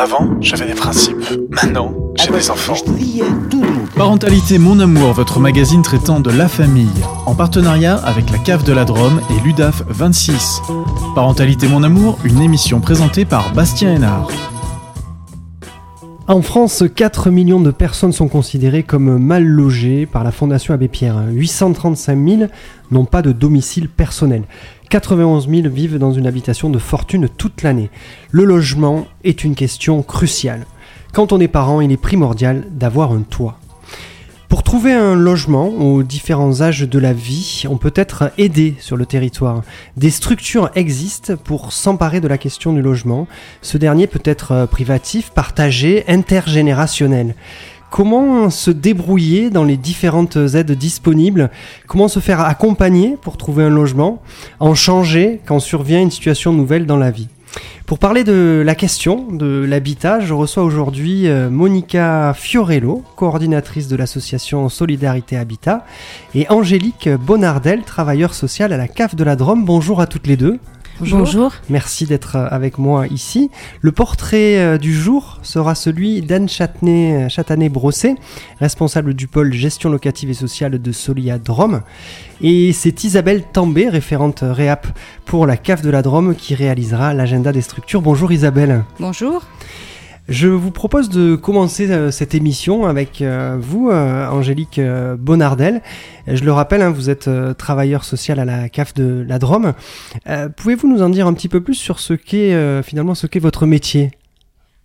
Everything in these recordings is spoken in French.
Avant, j'avais des principes. Maintenant, j'ai des enfants. Parentalité Mon Amour, votre magazine traitant de la famille, en partenariat avec la Cave de la Drôme et l'UDAF 26. Parentalité Mon Amour, une émission présentée par Bastien Hénard. En France, 4 millions de personnes sont considérées comme mal logées par la Fondation Abbé Pierre. 835 000 n'ont pas de domicile personnel. 91 000 vivent dans une habitation de fortune toute l'année. Le logement est une question cruciale. Quand on est parent, il est primordial d'avoir un toit. Pour trouver un logement aux différents âges de la vie, on peut être aidé sur le territoire. Des structures existent pour s'emparer de la question du logement. Ce dernier peut être privatif, partagé, intergénérationnel. Comment se débrouiller dans les différentes aides disponibles? Comment se faire accompagner pour trouver un logement? En changer quand survient une situation nouvelle dans la vie? Pour parler de la question de l'habitat, je reçois aujourd'hui euh, Monica Fiorello, coordinatrice de l'association Solidarité Habitat, et Angélique Bonardel, travailleur social à la CAF de la Drôme. Bonjour à toutes les deux. Bonjour. Merci d'être euh, avec moi ici. Le portrait euh, du jour sera celui d'Anne Chatanet-Brossé, responsable du pôle gestion locative et sociale de Solia Drôme. Et c'est Isabelle També, référente réap pour la CAF de la Drôme, qui réalisera l'agenda des structures. Bonjour Isabelle. Bonjour. Je vous propose de commencer euh, cette émission avec euh, vous, euh, Angélique Bonardel. Je le rappelle, hein, vous êtes travailleur social à la CAF de la Drôme. Pouvez-vous nous en dire un petit peu plus sur ce qu'est finalement ce qu'est votre métier?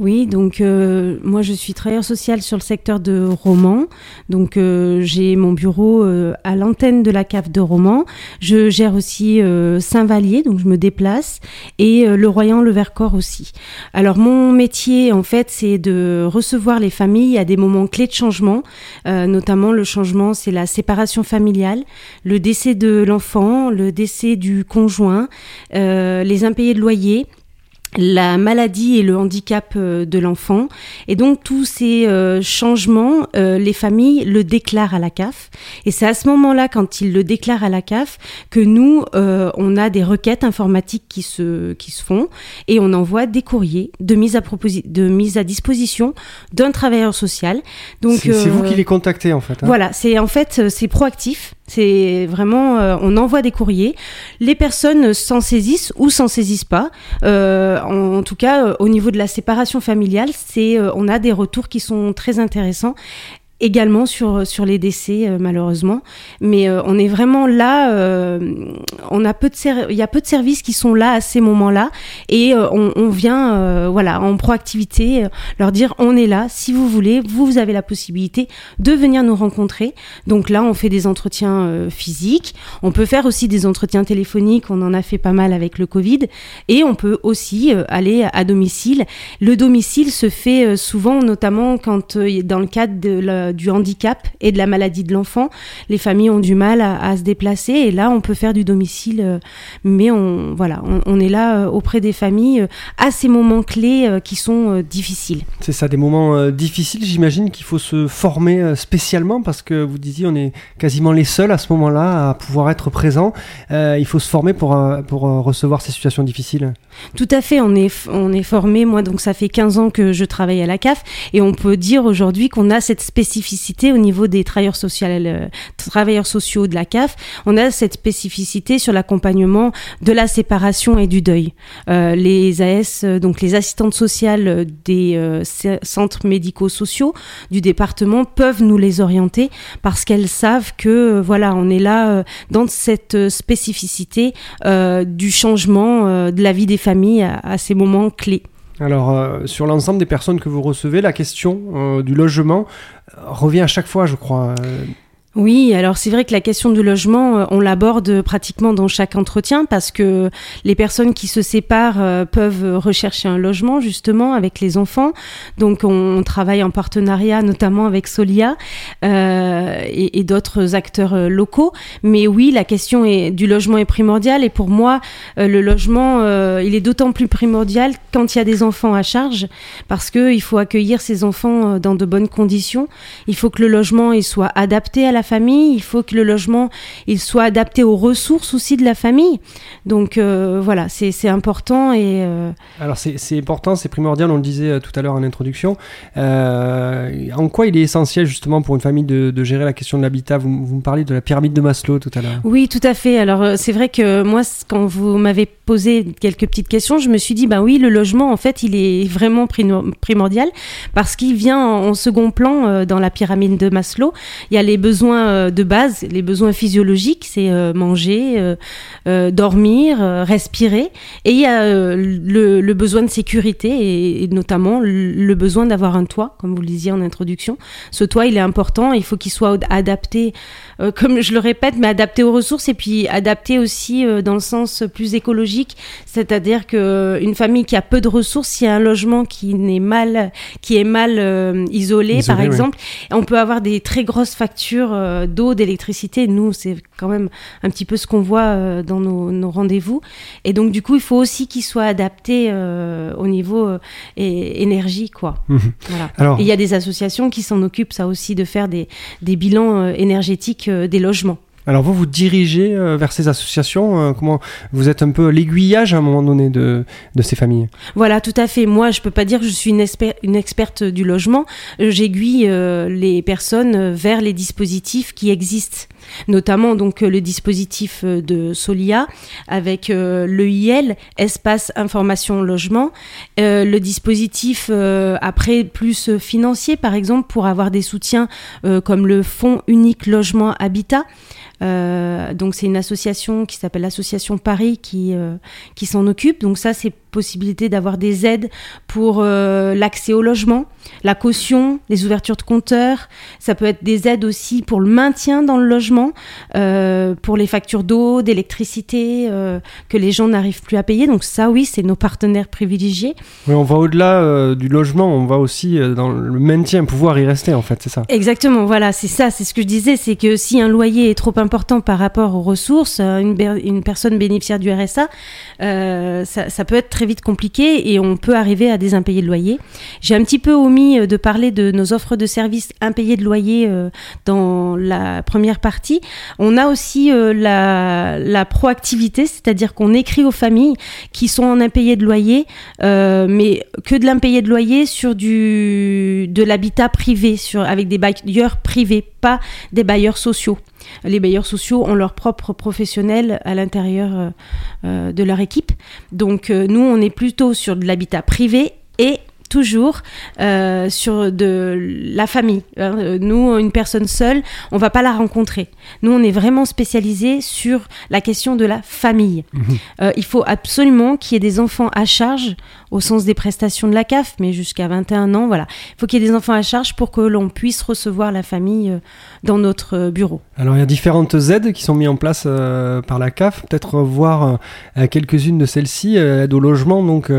Oui, donc euh, moi je suis travailleur social sur le secteur de Romans. Donc euh, j'ai mon bureau euh, à l'antenne de la cave de Romans. Je gère aussi Saint-Vallier, donc je me déplace, et le Royan, le Vercors aussi. Alors mon métier en fait c'est de recevoir les familles à des moments clés de changement, notamment le changement c'est la séparation familiale, le décès de l'enfant, le décès du conjoint, les impayés de loyer la maladie et le handicap euh, de l'enfant. Et donc tous ces euh, changements, euh, les familles le déclarent à la CAF. Et c'est à ce moment-là, quand ils le déclarent à la CAF, que nous, on a des requêtes informatiques qui se, qui se font et on envoie des courriers de mise à, de mise à disposition d'un travailleur social. Donc c'est vous qui les contactez en fait. Hein. Voilà, c'est en fait c'est proactif. C'est vraiment, euh, on envoie des courriers. Les personnes s'en saisissent ou s'en saisissent pas. Euh, en, tout cas, euh, au niveau de la séparation familiale, c'est, on a des retours qui sont très intéressants également sur sur les décès euh, malheureusement. Mais euh, on est vraiment là euh, on a peu de il y a peu de services qui sont là à ces moments-là. Et on, on, vient voilà en proactivité leur dire on est là si vous voulez vous, vous avez la possibilité de venir nous rencontrer. Donc là on fait des entretiens physiques. On peut faire aussi des entretiens téléphoniques. On en a fait pas mal avec le Covid. Et on peut aussi aller à domicile. Le domicile se fait souvent notamment quand dans le cadre de la euh, du handicap et de la maladie de l'enfant. Les familles ont du mal à, se déplacer et là, on peut faire du domicile, euh, mais on, voilà, on, est là euh, auprès des familles à ces moments clés qui sont difficiles. C'est ça, des moments difficiles. J'imagine qu'il faut se former spécialement parce que vous disiez, on est quasiment les seuls à ce moment-là à pouvoir être présents. il faut se former pour, pour recevoir ces situations difficiles. Tout à fait, on est, on est formé. Moi, donc, ça fait 15 ans que je travaille à la CAF et on peut dire aujourd'hui qu'on a cette spécificité au niveau des travailleurs sociaux, euh, travailleurs sociaux de la CAF. On a cette spécificité sur l'accompagnement de la séparation et du deuil. Euh, les AS, euh, donc les assistantes sociales des centres médico-sociaux du département peuvent nous les orienter parce qu'elles savent que voilà, on est là dans cette spécificité du changement de la vie des familles à ces moments clés. Alors, euh, sur l'ensemble des personnes que vous recevez, la question euh, du logement euh, revient à chaque fois, je crois. Oui, alors c'est vrai que la question du logement, euh, on l'aborde pratiquement dans chaque entretien parce que les personnes qui se séparent euh, peuvent rechercher un logement justement avec les enfants. Donc on travaille en partenariat notamment avec Solia euh, et, d'autres acteurs locaux. Mais oui, la question est, du logement est primordiale et pour moi, le logement, il est d'autant plus primordial quand il y a des enfants à charge parce qu'il faut accueillir ces enfants dans de bonnes conditions. Il faut que le logement soit adapté à la famille, il faut que le logement il soit adapté aux ressources aussi de la famille. Donc euh, voilà, c'est important et. Euh, Alors c'est important, c'est primordial, on le disait euh, tout à l'heure en introduction. en quoi il est essentiel justement pour une famille de, de gérer la question de l'habitat? Vous, vous, me parlez de la pyramide de Maslow tout à l'heure. Oui, tout à fait. Alors c'est vrai que moi, quand vous m'avez posé quelques petites questions, je me suis dit, bah oui, le logement, en fait, il est vraiment primordial parce qu'il vient en second plan dans la pyramide de Maslow. Il y a les besoins de base, les besoins physiologiques, c'est manger, dormir, respirer. Et il y a le, besoin de sécurité et, notamment le besoin d'avoir un toit, comme vous le disiez en introduction. Ce toit, il est important, il faut qu'il soit adapté, comme je le répète, mais adapté aux ressources et puis adapté aussi dans le sens plus écologique, c'est-à-dire que une famille qui a peu de ressources, s'il y a un logement qui n'est mal, qui est mal isolé, par exemple, on peut avoir des très grosses factures d'eau, d'électricité. Nous, c'est quand même un petit peu ce qu'on voit dans nos, rendez-vous. Et donc, du coup, il faut aussi qu'il soit adapté euh, au niveau euh, énergie, quoi. Alors, il y a des associations qui s'en occupent, ça aussi, de faire des, des bilans euh, énergétiques des logements. Alors vous vous dirigez euh, vers ces associations, euh, comment vous êtes un peu l'aiguillage à un moment donné de, de ces familles? Voilà, tout à fait. Moi, je peux pas dire que je suis une, une experte du logement. Euh, j'aiguille les personnes vers les dispositifs qui existent, notamment donc le dispositif de Solia avec l'EIL, Espace Information Logement, le dispositif après plus financier, par exemple, pour avoir des soutiens comme le Fonds unique logement habitat. Euh, donc c'est une association qui s'appelle l'association Paris qui, euh, qui s'en occupe. Donc ça c'est possibilité d'avoir des aides pour euh, l'accès au logement, la caution, les ouvertures de compteurs. Ça peut être des aides aussi pour le maintien dans le logement, euh, pour les factures d'eau, d'électricité euh, que les gens n'arrivent plus à payer. Donc ça, oui, c'est nos partenaires privilégiés. Oui, on va au-delà du logement, on va aussi dans le maintien, pouvoir y rester en fait, c'est ça. Exactement, voilà, c'est ça, c'est ce que je disais, c'est que si un loyer est trop important par rapport aux ressources, une, une personne bénéficiaire du RSA, ça, ça peut être très vite compliqué et on peut arriver à des impayés de loyer. J'ai un petit peu omis euh, de parler de nos offres de services impayés de loyer euh, dans la première partie. On a aussi euh, la, proactivité, c'est-à-dire qu'on écrit aux familles qui sont en impayé de loyer, mais que de l'impayé de loyer sur du de l'habitat privé, avec des bailleurs privés, pas des bailleurs sociaux les bailleurs sociaux ont leur propre professionnel à l'intérieur euh, euh, de leur équipe. Donc euh, nous, on est plutôt sur de l'habitat privé et toujours euh, sur de la famille. Hein. Nous, une personne seule, on va pas la rencontrer. Nous, on est vraiment spécialisé sur la question de la famille. Mhm. Euh, il faut absolument qu'il y ait des enfants à charge au sens des prestations de la CAF, mais jusqu'à 21 ans, voilà. Il faut qu'il y ait des enfants à charge pour que l'on puisse recevoir la famille dans notre bureau. Alors, il y a différentes aides qui sont mises en place par la CAF. Peut-être voir quelques-unes de celles-ci, aides au logement, donc,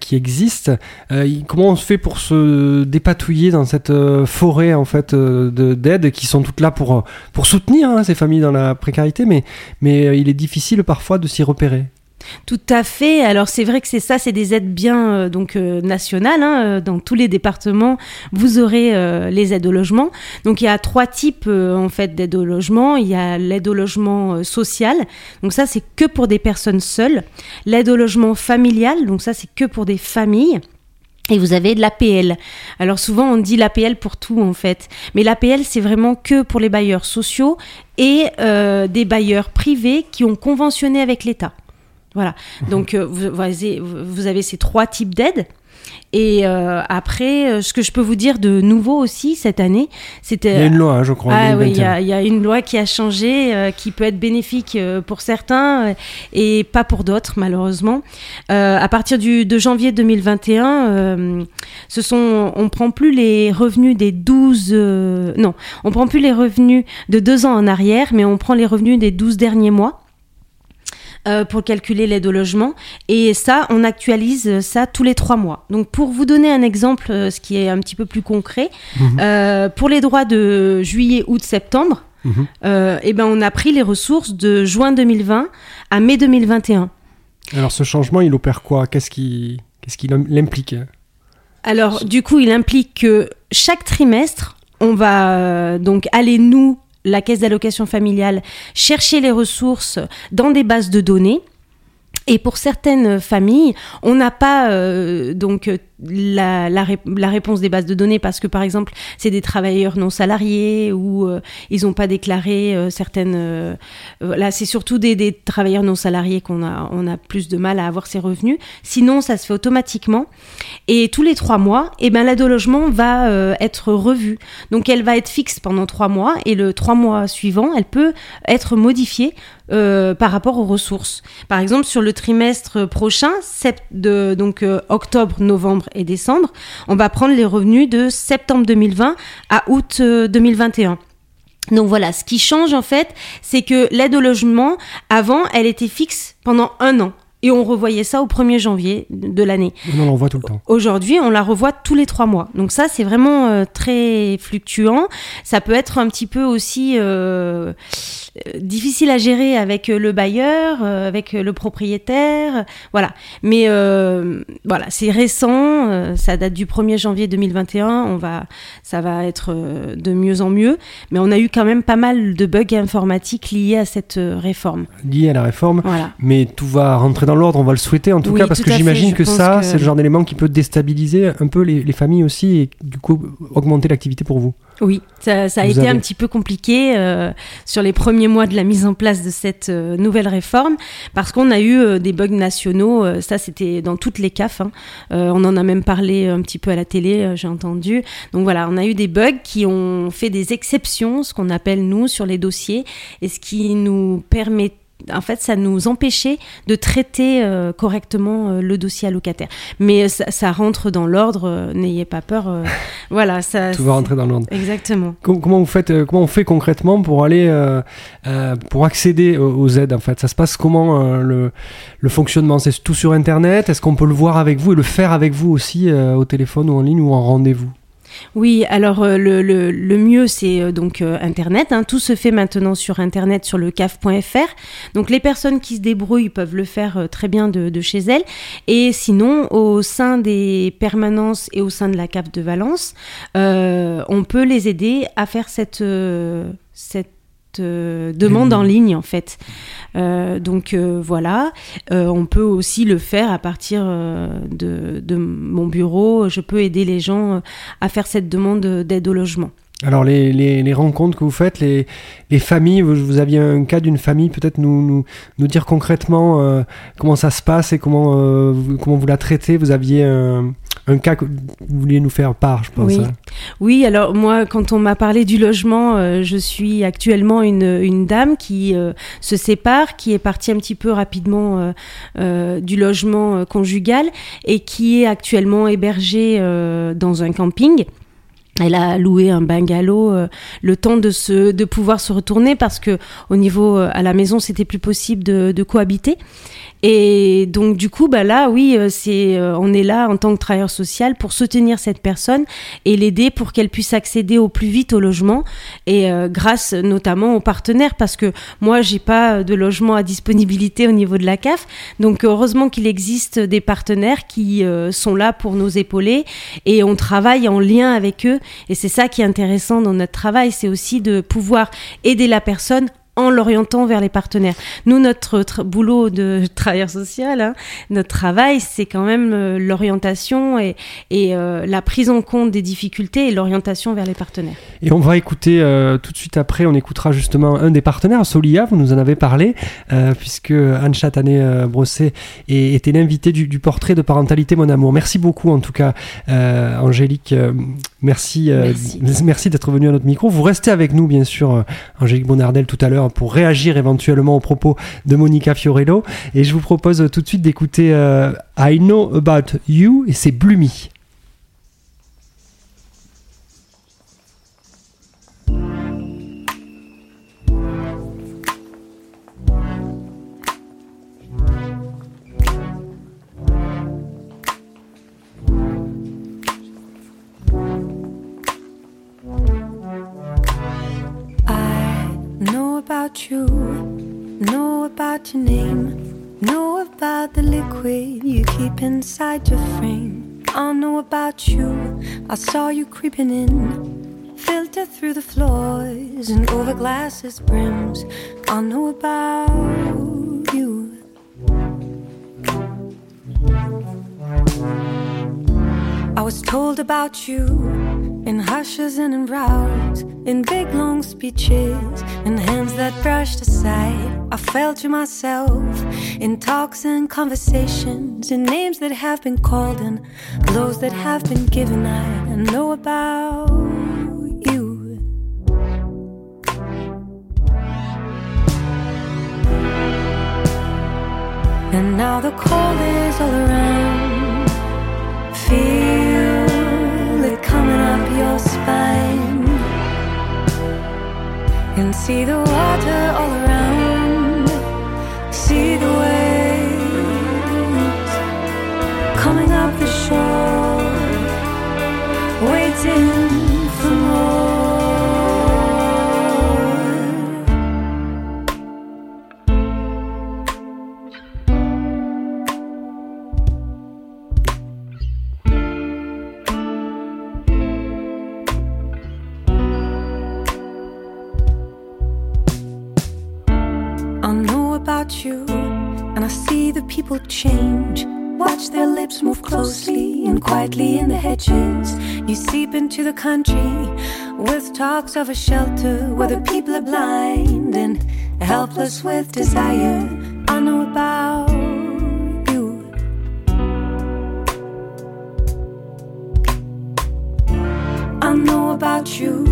qui existent. Euh, comment on se fait pour se dépatouiller dans cette euh, forêt en fait euh, d'aides qui sont toutes là pour, pour soutenir hein, ces familles dans la précarité, mais, mais il est difficile parfois de s'y repérer. Tout à fait. Alors c'est vrai que c'est ça, c'est des aides bien donc nationales. Hein, dans tous les départements, vous aurez les aides au logement. Donc il y a trois types en fait d'aides au logement. Il y a l'aide au logement social. Donc ça c'est que pour des personnes seules. L'aide au logement familial. Donc ça c'est que pour des familles. Et vous avez de l'APL. Alors souvent on dit l'APL pour tout en fait, mais l'APL c'est vraiment que pour les bailleurs sociaux et euh, des bailleurs privés qui ont conventionné avec l'État. Voilà. Mmh. Donc euh, vous, vous, avez ces trois types d'aides. Et euh, après, euh, ce que je peux vous dire de nouveau aussi cette année, c'était. Il y a une loi, hein, je crois. Ah oui, il y, a, une loi qui a changé, euh, qui peut être bénéfique pour certains et pas pour d'autres, malheureusement. à partir du, de janvier 2021, ce sont, on prend plus les revenus des 12. non, on prend plus les revenus de deux ans en arrière, mais on prend les revenus des 12 derniers mois. Euh, pour calculer l'aide au logement. Et ça, on actualise ça tous les trois mois. Donc pour vous donner un exemple, euh, ce qui est un petit peu plus concret, mhm. euh, pour les droits de juillet, août, septembre, mhm. eh ben on a pris les ressources de juin 2020 à mai 2021. Alors ce changement, il opère quoi? Qu'est-ce qui, qu'est-ce qui l'implique? Alors du coup, il implique que chaque trimestre, on va donc aller nous la caisse d'allocation familiale chercher les ressources dans des bases de données. Et pour certaines familles, on n'a pas euh, donc la, la, réponse des bases de données parce que par exemple c'est des travailleurs non salariés ou euh, ils n'ont pas déclaré euh, certaines euh, là c'est surtout des, travailleurs non salariés qu'on a on a plus de mal à avoir ces revenus. Sinon ça se fait automatiquement. Et tous les trois mois et eh ben l'aide logement va être revue. Donc elle va être fixe pendant trois mois et le trois mois suivant elle peut être modifiée par rapport aux ressources. Par exemple, sur le trimestre prochain, de, donc octobre, novembre et décembre, on va prendre les revenus de septembre 2020 à août 2021. Euh, Donc voilà, ce qui change en fait, c'est que l'aide au logement, avant, elle était fixe pendant un an. Et on revoyait ça au 1er janvier de l'année. On la revoit tout le temps. Aujourd'hui, on la revoit tous les trois mois. Donc ça, c'est vraiment euh, très fluctuant. Ça peut être un petit peu aussi euh, difficile à gérer avec le bailleur, euh, avec le propriétaire. Voilà. Mais euh, voilà, c'est récent. Euh, ça date du 1er janvier 2021. On va, ça va être de mieux en mieux. Mais on a eu quand même pas mal de bugs informatiques liés à cette réforme. Liés à la réforme. Voilà. Mais tout va rentrer dans l'ordre, on va le souhaiter en tout cas, parce que j'imagine que ça, c'est le genre d'élément qui peut déstabiliser un peu les, familles aussi et du coup augmenter l'activité pour vous. Oui, ça, a été un petit peu compliqué euh, sur les premiers mois de la mise en place de cette euh, nouvelle réforme parce qu'on a eu euh, des bugs nationaux. ça, c'était dans toutes les CAF. Hein. on en a même parlé un petit peu à la télé, j'ai entendu. Donc voilà, on a eu des bugs qui ont fait des exceptions, ce qu'on appelle nous, sur les dossiers, et ce qui nous permet en fait, ça nous empêchait de traiter euh, correctement euh, le dossier allocataire. Mais ça, rentre dans l'ordre, euh, n'ayez pas peur. voilà, ça. Tout va rentrer dans l'ordre. Exactement. comment vous faites, comment on fait concrètement pour aller, pour accéder aux, aides en fait? Ça se passe comment le, le, fonctionnement? C'est tout sur Internet? Est-ce qu'on peut le voir avec vous et le faire avec vous aussi au téléphone ou en ligne ou en rendez-vous? Oui, alors euh, le, le, mieux c'est euh, donc euh, Internet. Hein. Tout se fait maintenant sur Internet, sur le caf.fr. Donc les personnes qui se débrouillent peuvent le faire très bien de, chez elles. Et sinon, au sein des permanences et au sein de la CAF de Valence, on peut les aider à faire cette, cette demande en ligne en fait. Euh, donc euh, voilà, euh, on peut aussi le faire à partir de, de, mon bureau. Je peux aider les gens à faire cette demande d'aide au logement. Alors les, les, les, rencontres que vous faites, les, les familles, vous, vous, aviez un cas d'une famille, peut-être nous, nous, nous, dire concrètement comment ça se passe et comment, vous, comment vous la traitez? Vous aviez un, un cas que vous vouliez nous faire part, je pense. Oui, hein. oui alors moi, quand on m'a parlé du logement, euh, je suis actuellement une, une dame qui euh, se sépare, qui est partie un petit peu rapidement euh, du logement conjugal et qui est actuellement hébergée dans un camping. Elle a loué un bungalow le temps de se de pouvoir se retourner parce que au niveau à la maison c'était plus possible de, de cohabiter et donc du coup, bah là, oui, euh, c'est, euh, on est là en tant que travailleur social pour soutenir cette personne et l'aider pour qu'elle puisse accéder au plus vite au logement et euh, grâce notamment aux partenaires parce que moi, j'ai pas de logement à disponibilité au niveau de la CAF. Donc heureusement qu'il existe des partenaires qui sont là pour nous épauler et on travaille en lien avec eux. Et c'est ça qui est intéressant dans notre travail, c'est aussi de pouvoir aider la personne en l'orientant vers les partenaires. Nous, notre boulot de travailleur social, hein, notre travail, c'est quand même euh, l'orientation et, et euh, la prise en compte des difficultés et l'orientation vers les partenaires. Et on va écouter euh, tout de suite après, on écoutera justement un des partenaires, Solia, vous nous en avez parlé, puisque Anne Chatané Brosset était l'invité du, du, portrait de parentalité Mon Amour. Merci beaucoup en tout cas, Angélique. merci, merci, merci d'être venu à notre micro. Vous restez avec nous, bien sûr, Angélique Bonardel, tout à l'heure pour réagir éventuellement aux propos de Monica Fiorello. Et je vous propose tout de suite d'écouter euh, I Know About You et c'est Blumi. About you, know about your name, know about the liquid you keep inside your frame. I know about you, I saw you creeping in, sifted through the floors and over glasses brims. I know about you. I was told about you in hushes and in rows, in big long speeches, in hands that brushed aside. I fell to myself in talks and conversations, in names that have been called and blows that have been given. I know about you. And now the cold is all around. Feel your spine. And see the water all around. Quietly in the hedges. You seep into the country with talks of a shelter where the people are blind and helpless with desire. I know about you. I know about you,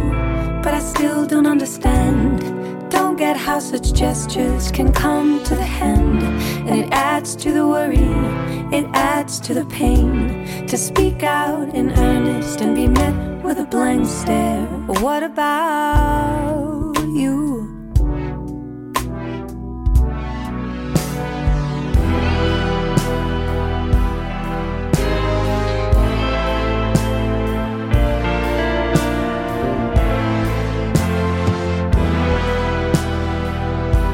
but I still don't understand. Don't get how such gestures can come to the hand. And it adds to the worry, it adds to the pain. To speak out in earnest and be met with a blank stare. What about you?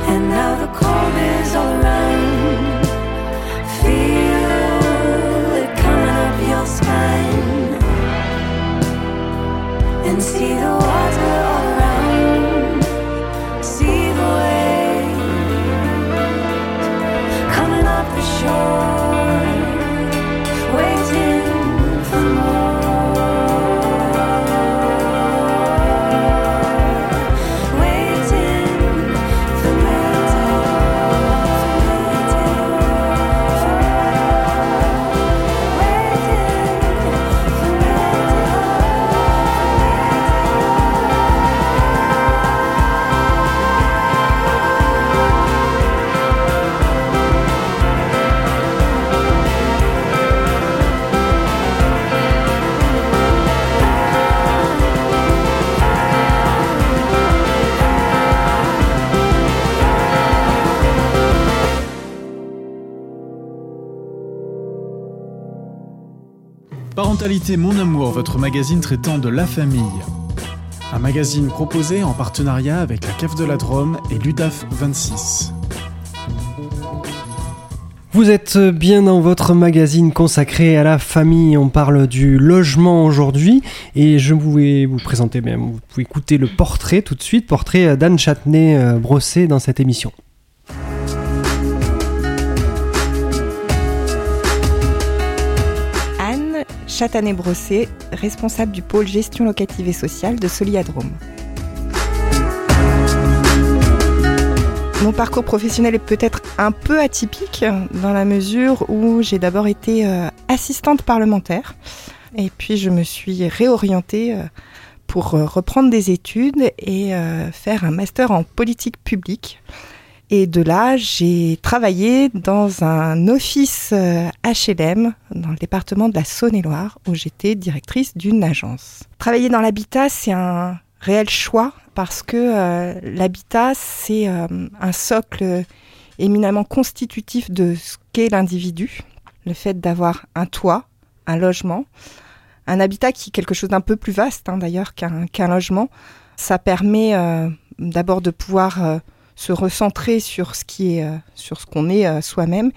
And now the cold is all Mon Amour, votre magazine traitant de la famille. Un magazine proposé en partenariat avec la CAF de la Drôme et l'UDAF 26. Vous êtes bien dans votre magazine consacré à la famille. On parle du logement aujourd'hui et je voulais vous présenter, vous pouvez écouter le portrait tout de suite, portrait d'Anne Châtenay-Brossé dans cette émission. Chatanet-Brossé, responsable du pôle gestion locative et sociale de Soliadrome. Mon parcours professionnel est peut-être un peu atypique dans la mesure où j'ai d'abord été euh, assistante parlementaire et puis je me suis réorientée euh, pour euh, reprendre des études et faire un master en politique publique. Et de là, j'ai travaillé dans un office euh, HLM dans le département de la Saône-et-Loire où j'étais directrice d'une agence. Travailler dans l'habitat, c'est un réel choix parce que euh, l'habitat, c'est euh, un socle éminemment constitutif de ce qu'est l'individu. Le fait d'avoir un toit, un logement, un habitat qui est quelque chose d'un peu plus vaste hein, d'ailleurs qu'un logement, ça permet euh, d'abord de pouvoir euh, se recentrer sur ce qui est, euh, sur ce qu'on est euh, soi-même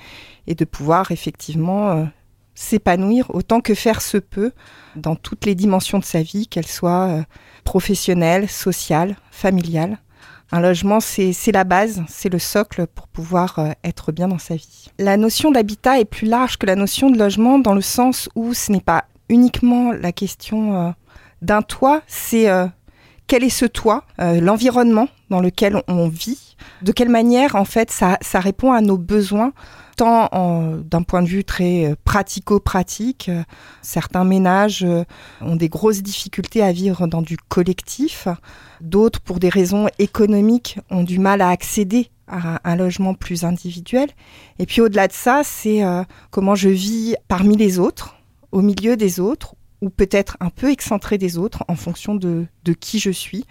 et de pouvoir effectivement euh, s'épanouir autant que faire se peut dans toutes les dimensions de sa vie, qu'elles soient euh, professionnelles, sociales, familiales. Un logement, c'est la base, c'est le socle pour pouvoir être bien dans sa vie. La notion d'habitat est plus large que la notion de logement dans le sens où ce n'est pas uniquement la question d'un toit, c'est quel est ce toit, l'environnement dans lequel on vit, de quelle manière en fait ça, répond à nos besoins tant d'un point de vue très euh, pratico-pratique. Euh, certains ménages euh, ont des grosses difficultés à vivre dans du collectif. D'autres, pour des raisons économiques, ont du mal à accéder à un logement plus individuel. Et puis au-delà de ça, c'est comment je vis parmi les autres, au milieu des autres, ou peut-être un peu excentré des autres en fonction de, de qui je suis.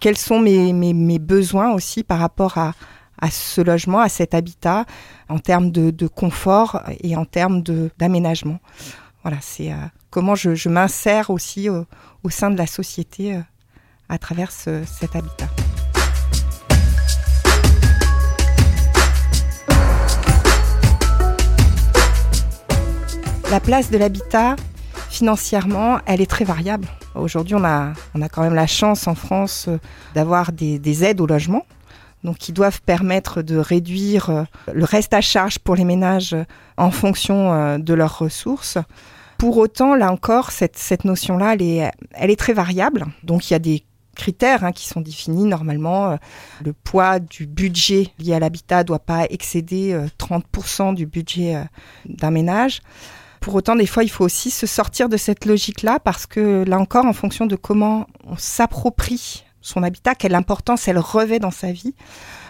Quels sont mes, besoins aussi par rapport à, à ce logement, à cet habitat, en termes de, confort et en termes d'aménagement. Voilà, c'est euh, comment je, m'insère aussi au, sein de la société euh, à travers cet habitat. La place de l'habitat, financièrement, elle est très variable. Aujourd'hui, on a, on a quand même la chance en France euh, d'avoir des, des aides au logement donc qui doivent permettre de réduire euh, le reste à charge pour les ménages euh, en fonction de leurs ressources. Pour autant, là encore, cette, cette notion-là, elle est, elle est très variable. Donc il y a des critères hein, qui sont définis normalement. Le poids du budget lié à l'habitat ne doit pas excéder 30% du budget d'un ménage. Pour autant, des fois, il faut aussi se sortir de cette logique-là parce que là encore, en fonction de comment on s'approprie son habitat, quelle importance elle revêt dans sa vie.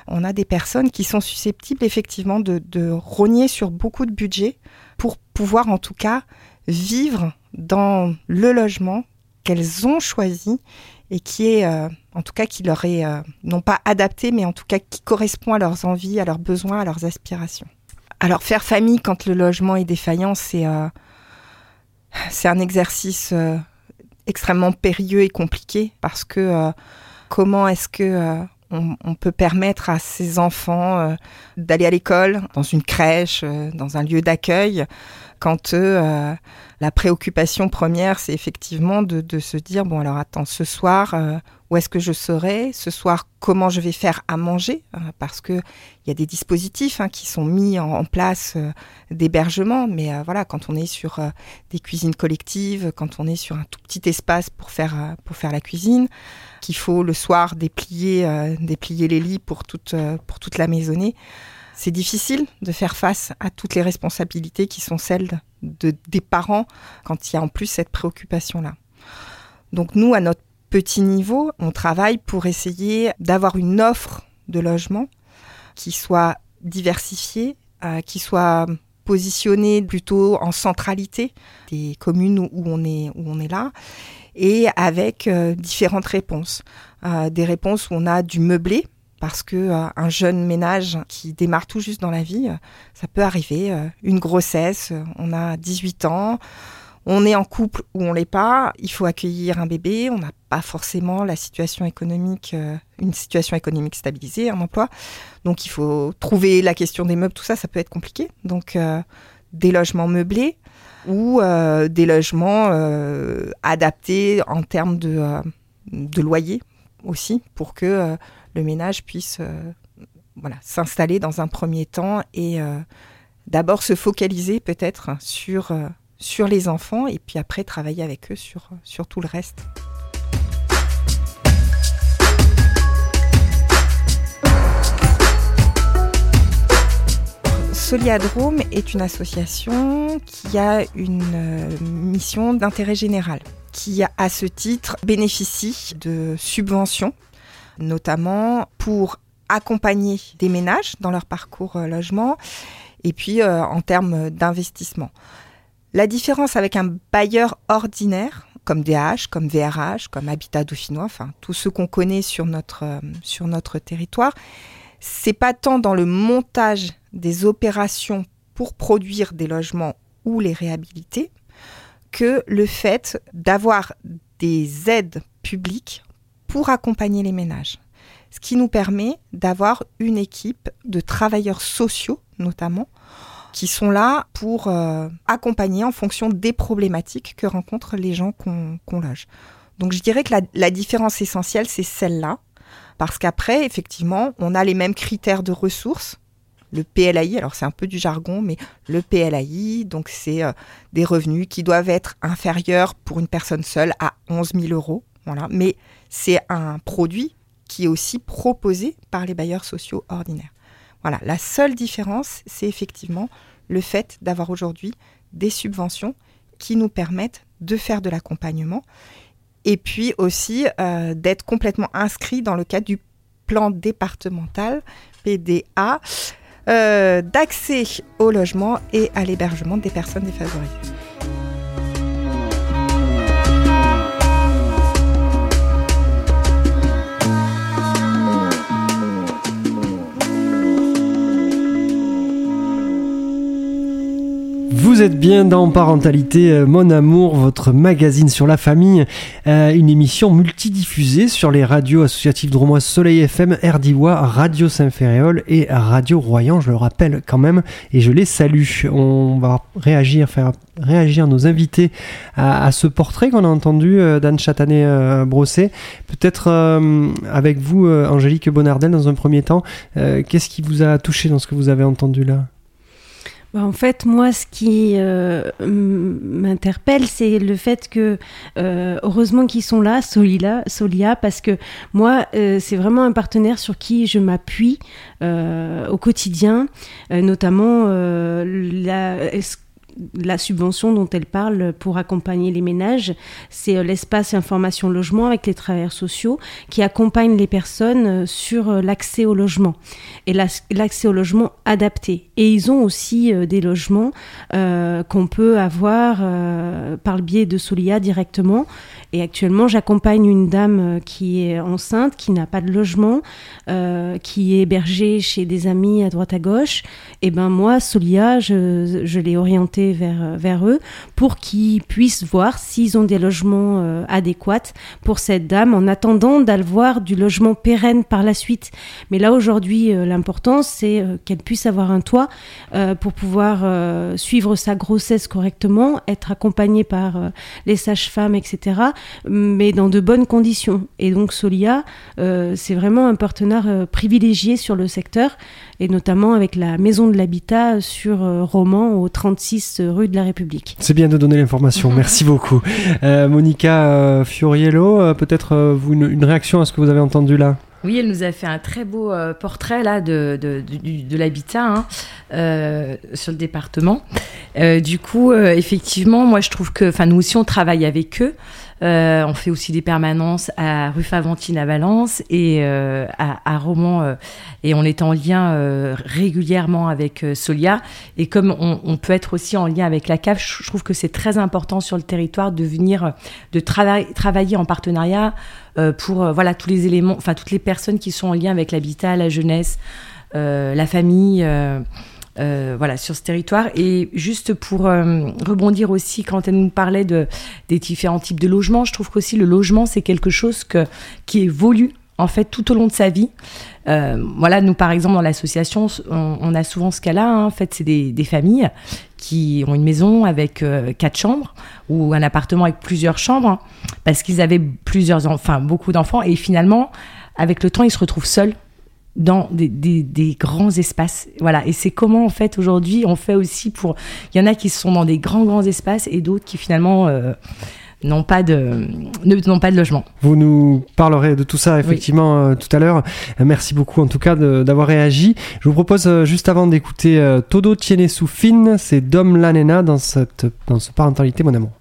On a des personnes qui sont susceptibles effectivement de, rogner sur beaucoup de budget pour pouvoir en tout cas vivre dans le logement qu'elles ont choisi et qui est euh, en tout cas qui leur est euh, non pas adapté mais en tout cas qui correspond à leurs envies, à leurs besoins, à leurs aspirations. Alors faire famille quand le logement est défaillant, c'est euh, c'est un exercice extrêmement périlleux et compliqué parce que euh, comment est-ce que euh, on, peut permettre à ces enfants euh, d'aller à l'école, dans une crèche, dans un lieu d'accueil, quand eux, la préoccupation première, c'est effectivement de, se dire, bon alors attends, ce soir, euh, où est-ce que je serai Ce soir, comment je vais faire à manger? Euh, Parce qu'il y a des dispositifs hein, qui sont mis en, place euh, d'hébergement, mais voilà, quand on est sur des cuisines collectives, quand on est sur un tout petit espace pour faire, pour faire la cuisine, qu'il faut le soir déplier, déplier les lits pour toute, pour toute la maisonnée, c'est difficile de faire face à toutes les responsabilités qui sont celles de, des parents quand il y a en plus cette préoccupation-là. Donc nous, à notre petit niveau, on travaille pour essayer d'avoir une offre de logement qui soit diversifiée, euh, qui soit positionnée plutôt en centralité des communes où on est, où on est là, et avec euh, différentes réponses. Euh, des réponses où on a du meublé, parce que un jeune ménage qui démarre tout juste dans la vie, ça peut arriver. Une grossesse, on a 18 ans, on est en couple ou on l'est pas, il faut accueillir un bébé, on n'a pas forcément la situation économique, une situation économique stabilisée, un emploi. Donc il faut trouver la question des meubles, tout ça, ça peut être compliqué. Donc des logements meublés ou des logements adaptés en termes de, de loyer aussi pour que le ménage puisse euh, voilà, s'installer dans un premier temps et euh, d'abord se focaliser peut-être sur, euh, sur les enfants et puis après travailler avec eux sur, tout le reste. Soliadrome est une association qui a une mission d'intérêt général, qui à ce titre bénéficie de subventions notamment pour accompagner des ménages dans leur parcours euh, logement et puis euh, en termes d'investissement. La différence avec un bailleur ordinaire, comme DH, comme VRH, comme Habitat Dauphinois, enfin tout ce qu'on connaît sur notre, euh, sur notre territoire, c'est pas tant dans le montage des opérations pour produire des logements ou les réhabiliter que le fait d'avoir des aides publiques pour accompagner les ménages. Ce qui nous permet d'avoir une équipe de travailleurs sociaux, notamment, qui sont là pour euh, accompagner en fonction des problématiques que rencontrent les gens qu'on loge. Donc je dirais que la, différence essentielle, c'est celle-là, parce qu'après, effectivement, on a les mêmes critères de ressources. Le PLAI, alors c'est un peu du jargon, mais le PLAI, donc c'est euh, des revenus qui doivent être inférieurs pour une personne seule à 11 000 euros. Voilà. Mais c'est un produit qui est aussi proposé par les bailleurs sociaux ordinaires. Voilà, la seule différence, c'est effectivement le fait d'avoir aujourd'hui des subventions qui nous permettent de faire de l'accompagnement et puis aussi euh, d'être complètement inscrit dans le cadre du plan départemental PDA euh, d'accès au logement et à l'hébergement des personnes défavorisées. Vous êtes bien dans Parentalité euh, Mon Amour, votre magazine sur la famille, euh, une émission multidiffusée sur les radios associatives Dromois Soleil FM, Erdiwa, Radio Saint-Ferréol et Radio Royan, je le rappelle quand même, et je les salue. On va réagir, faire réagir nos invités à, ce portrait qu'on a entendu euh, d'Anne Chatanet-Brossé. Peut-être avec vous, Angélique Bonardel, dans un premier temps, qu'est-ce qui vous a touché dans ce que vous avez entendu là? En fait, moi, ce qui euh, m'interpelle, c'est le fait que, euh, heureusement qu'ils sont là, Solila, Solia, parce que moi, euh, c'est vraiment un partenaire sur qui je m'appuie au quotidien, notamment la, la subvention dont elle parle pour accompagner les ménages, c'est euh, l'espace information logement avec les travailleurs sociaux qui accompagnent les personnes euh, sur euh, l'accès au logement et l'accès au logement adapté. Et ils ont aussi des logements qu'on peut avoir par le biais de Solia directement. Et actuellement, j'accompagne une dame qui est enceinte, qui n'a pas de logement, qui est hébergée chez des amis à droite à gauche. Et ben moi, Solia, je, je l'ai orientée vers, vers eux pour qu'ils puissent voir s'ils ont des logements euh, adéquats pour cette dame en attendant d'avoir du logement pérenne par la suite. Mais là aujourd'hui, euh, l'important c'est euh, qu'elle puisse avoir un toit pour pouvoir suivre sa grossesse correctement, être accompagnée par les sages-femmes, etc. Mais dans de bonnes conditions. Et donc Solia, c'est vraiment un partenaire privilégié sur le secteur et notamment avec la maison de l'habitat sur Romans au 36 rue de la République. C'est bien de donner l'information, merci beaucoup. Euh, Monica euh, Fioriello, euh, peut-être vous une, réaction à ce que vous avez entendu là? Oui, elle nous a fait un très beau portrait là de, de, l'habitat hein, sur le département. du coup, effectivement, moi je trouve que, enfin nous aussi on travaille avec eux. Euh, on fait aussi des permanences à rue Faventine à Valence et euh, à, à, Romans. Euh, et on est en lien régulièrement avec Solia. Et comme on, peut être aussi en lien avec la CAF, je trouve que c'est très important sur le territoire de venir, de travailler en partenariat pour voilà tous les éléments, enfin toutes les personnes qui sont en lien avec l'habitat, la jeunesse, la famille. Euh, voilà, sur ce territoire. Et juste pour euh, rebondir aussi, quand elle nous parlait de, des différents types de logements, je trouve qu'aussi le logement, c'est quelque chose qui évolue en fait tout au long de sa vie. Euh, voilà, nous par exemple dans l'association, on, a souvent ce cas-là. Hein. en fait, c'est des, des, familles qui ont une maison avec quatre chambres ou un appartement avec plusieurs chambres hein, parce qu'ils avaient plusieurs, enfin beaucoup d'enfants et finalement, avec le temps, ils se retrouvent seuls dans des, des, grands espaces. Voilà. Et c'est comment, en fait, aujourd'hui, on fait aussi pour. Il y en a qui sont dans des grands, grands espaces et d'autres qui, finalement, euh, n'ont pas de n'ont pas de logement. Vous nous parlerez de tout ça effectivement euh, tout à l'heure. Merci beaucoup en tout cas d'avoir réagi. Je vous propose euh, juste avant d'écouter Todo Tiene Soufine, c'est Dom Lanena dans cette dans ce parentalité mon amour.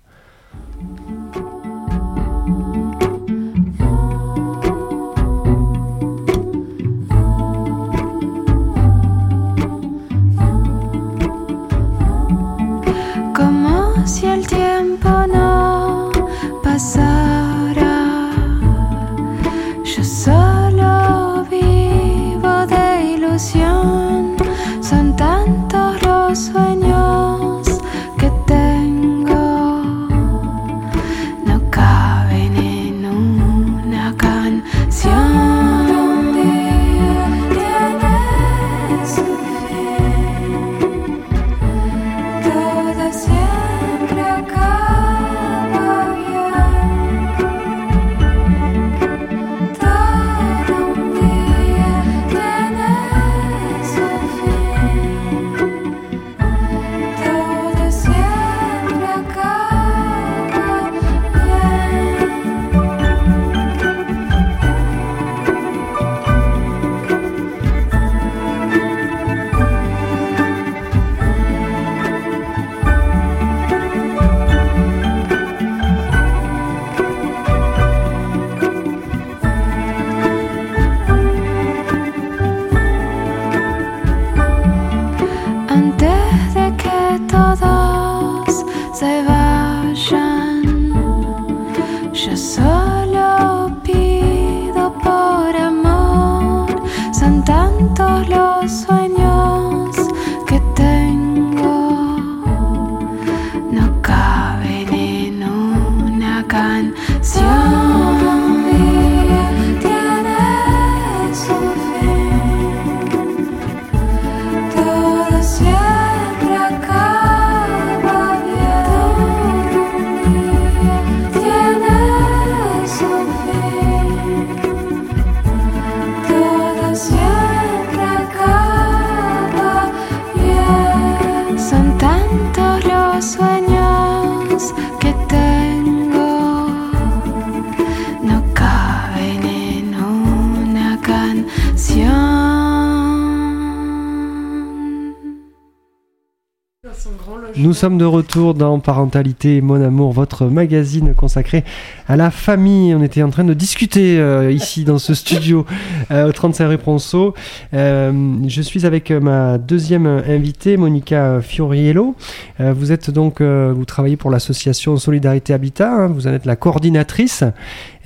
Nous sommes de retour dans Parentalité Mon Amour, votre magazine consacré à la famille. On était en train de discuter euh, ici dans ce studio euh, au 35 rue Pronceau. Euh, je suis avec ma deuxième invitée, Monica Fioriello. Vous êtes donc, vous travaillez pour l'association Solidarité Habitat. hein. vous en êtes la coordinatrice.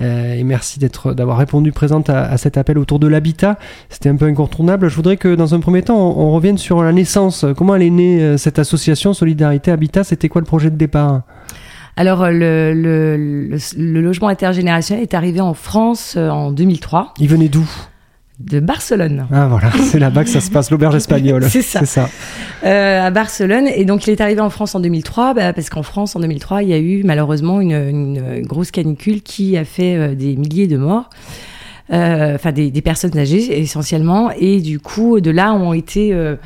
Et merci d'être, d'avoir répondu présente à, cet appel autour de l'habitat. C'était un peu incontournable. Je voudrais que dans un premier temps, on, on revienne sur la naissance. Comment elle est née cette association Solidarité Habitat C'était quoi le projet de départ? Alors, euh, le, le, le, le logement intergénérationnel est arrivé en France euh, en 2003, Il venait d'où? De Barcelone. Ah voilà, c'est là-bas que ça se passe, l'auberge espagnole. C'est ça. Euh, à Barcelone. Et donc, il est arrivé en France en 2003, bah, parce qu'en France, en 2003, il y a eu malheureusement une, une grosse canicule qui a fait euh, des milliers de morts. Euh, Enfin, des, personnes âgées essentiellement. Et du coup, de là ont été. euh,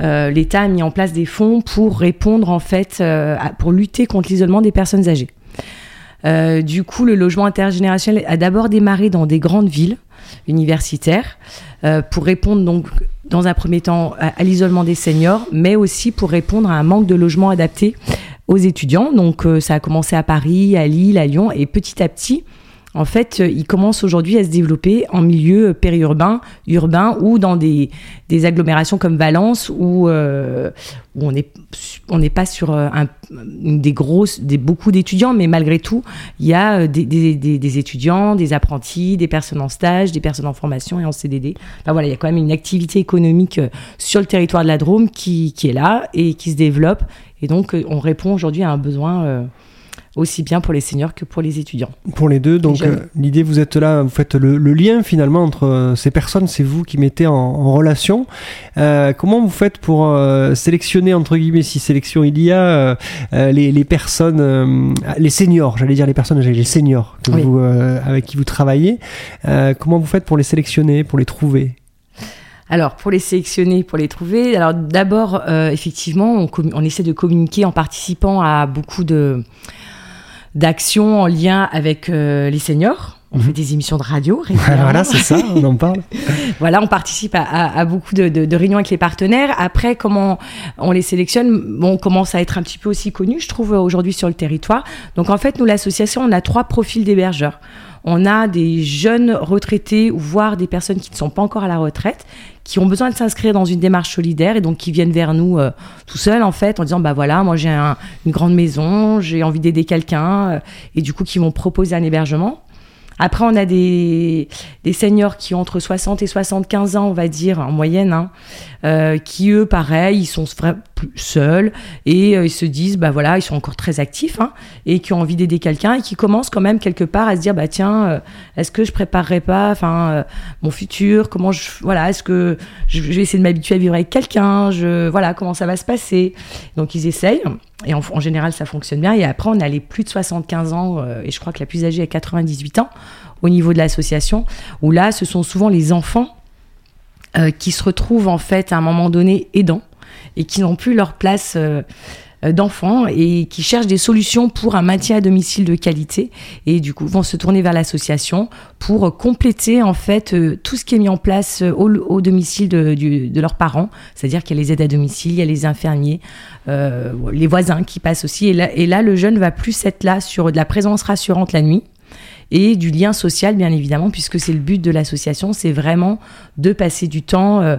euh, L'État a mis en place des fonds pour répondre, en fait, pour lutter contre l'isolement des personnes âgées. Du coup, le logement intergénérationnel a d'abord démarré dans des grandes villes universitaires pour répondre donc dans un premier temps à, l'isolement des seniors, mais aussi pour répondre à un manque de logements adaptés aux étudiants. Donc ça a commencé à Paris, à Lille, à Lyon, et petit à petit, en fait, euh, il commence aujourd'hui à se développer en milieu périurbain, urbain ou dans des, agglomérations comme Valence où, euh, on n'est pas sur euh, des beaucoup d'étudiants, mais malgré tout, il y a des, étudiants, des apprentis, des personnes en stage, des personnes en formation et en CDD. Enfin voilà, il y a quand même une activité économique sur le territoire de la Drôme qui, est là et qui se développe. Et donc, on répond aujourd'hui à un besoin aussi bien pour les seniors que pour les étudiants. Pour les deux, donc euh, l'idée, vous êtes là, vous faites le, le lien finalement entre euh, ces personnes, c'est vous qui mettez en, en relation. Euh, comment vous faites pour sélectionner, entre guillemets, si sélection il y a, les, les personnes, les seniors, j'allais dire les personnes les seniors que Oui. vous, avec qui vous travaillez. Comment vous faites pour les sélectionner, pour les trouver? Alors, pour les sélectionner, pour les trouver, alors d'abord, effectivement, on essaie de communiquer en participant à beaucoup de d'actions en lien avec euh, les seniors. On Mhm. fait des émissions de radio régulièrement. Voilà, c'est ça, on en parle. Voilà, on participe à, à- à beaucoup de, de- de réunions avec les partenaires. Après, comment on les sélectionne? Bon, On commence à être un petit peu aussi connus, je trouve, aujourd'hui sur le territoire. Donc, en fait, nous, l'association, on a trois profils d'hébergeurs. On a des jeunes retraités, voire des personnes qui ne sont pas encore à la retraite, qui ont besoin de s'inscrire dans une démarche solidaire et donc qui viennent vers nous euh, tout seuls, en fait, en disant, bah voilà, moi j'ai un- une grande maison, j'ai envie d'aider quelqu'un, euh, et du coup, qui vont proposer un hébergement. Après, on a des, des seniors qui ont entre 60 et 75 ans, on va dire, en moyenne, hein, euh, qui, eux, pareil, ils sont seuls et euh, ils se disent, bah voilà, ils sont encore très actifs hein, et qui ont envie d'aider quelqu'un et qui commencent quand même quelque part à se dire, bah tiens, euh, est-ce que je préparerais pas enfin, euh, mon futur? Comment je. Voilà, est-ce que je, vais essayer de m'habituer à vivre avec quelqu'un? Je, Voilà, comment ça va se passer? Donc, ils essayent. Et en, en général, ça fonctionne bien. Et après, on a les plus de 75 ans, et je crois que la plus âgée a 98 ans au niveau de l'association, où là, ce sont souvent les enfants qui se retrouvent en fait à un moment donné aidants et qui n'ont plus leur place euh, euh, d'enfants et qui cherchent des solutions pour un maintien à domicile de qualité et du coup vont se tourner vers l'association pour compléter en fait euh, tout ce qui est mis en place au, domicile de, leurs parents, c'est-à-dire qu'il y a les aides à domicile, il y a les infirmiers, les voisins qui passent aussi. Et là, le jeune va plus être là sur de la présence rassurante la nuit et du lien social, bien évidemment, puisque c'est le but de l'association, c'est vraiment de passer du temps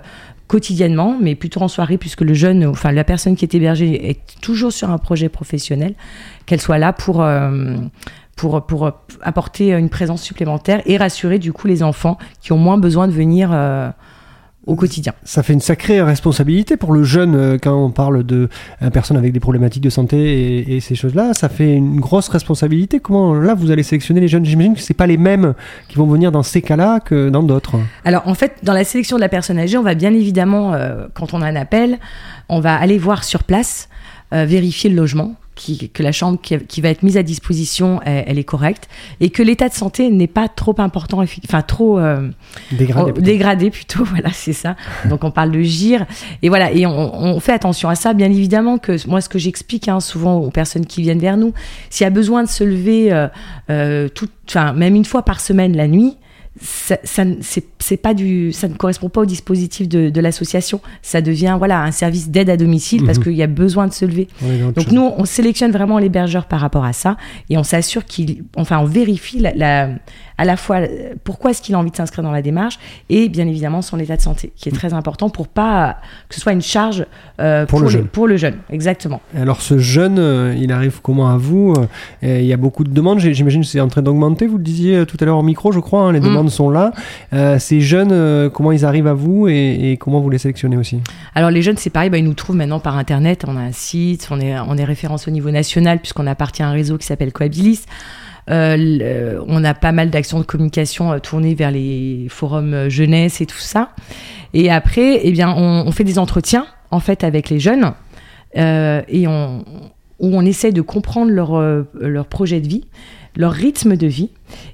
quotidiennement, mais plutôt en soirée, puisque le jeune, enfin la personne qui est hébergée est toujours sur un projet professionnel, qu'elle soit là pour, euh, apporter une présence supplémentaire et rassurer du coup les enfants qui ont moins besoin de venir euh, au quotidien. Ça fait une sacrée responsabilité pour le jeune euh, quand on parle de euh, personnes avec des problématiques de santé et, et ces choses-là. Ça fait une grosse responsabilité. Comment là vous allez sélectionner les jeunes? J'imagine que c'est pas les mêmes qui vont venir dans ces cas-là que dans d'autres. Alors en fait, dans la sélection de la personne âgée, on va bien évidemment, euh, quand on a un appel, on va aller voir sur place, euh, vérifier le logement, qui, que la chambre qui, qui va être mise à disposition, elle, elle est correcte, et que l'état de santé n'est pas trop important, enfin trop euh. Oh, dégradé plutôt, voilà, c'est ça. Donc on parle de gire. Et voilà, et on, on fait attention à ça, bien évidemment, que moi, ce que j'explique hein, souvent aux personnes qui viennent vers nous, s'il y a besoin de se lever, euh, euh, tout, même une fois par semaine la nuit, ça, ça, ne- c'est pas du, ça ne correspond pas au dispositif de, de l'association. Ça devient voilà un service d'aide à domicile parce Mhm. qu'il y a besoin de se lever. Donc chose. nous, on sélectionne vraiment l'hébergeur par rapport à ça et on s'assure qu'il, enfin, on vérifie la, la- à la fois euh, pourquoi est-ce qu'il a envie de s'inscrire dans la démarche et bien évidemment son état de santé, qui est très important pour pas que ce soit une charge euh, Pour le jeune. pour le jeune, exactement. Alors ce jeune, euh, il arrive comment à vous Euh, Il y a beaucoup de demandes, j'imagine que c'est en train d'augmenter, vous le disiez euh, tout à l'heure au micro, je crois, hein, les Mm. demandes sont là. Euh, ces jeunes, euh, comment ils arrivent à vous et, et comment vous les sélectionnez aussi? Alors les jeunes, c'est pareil, bah, ils nous trouvent maintenant par internet. On a un site, on est, on est référence au niveau national puisqu'on appartient à un réseau qui s'appelle Coabilis. Euh, le- on a pas mal d'actions de communication euh, tournées vers les forums euh, jeunesse et tout ça. Et après, eh bien, on, fait des entretiens en fait avec les jeunes euh, et on, où on essaie de comprendre leur, euh, leur projet de vie, leur rythme de vie.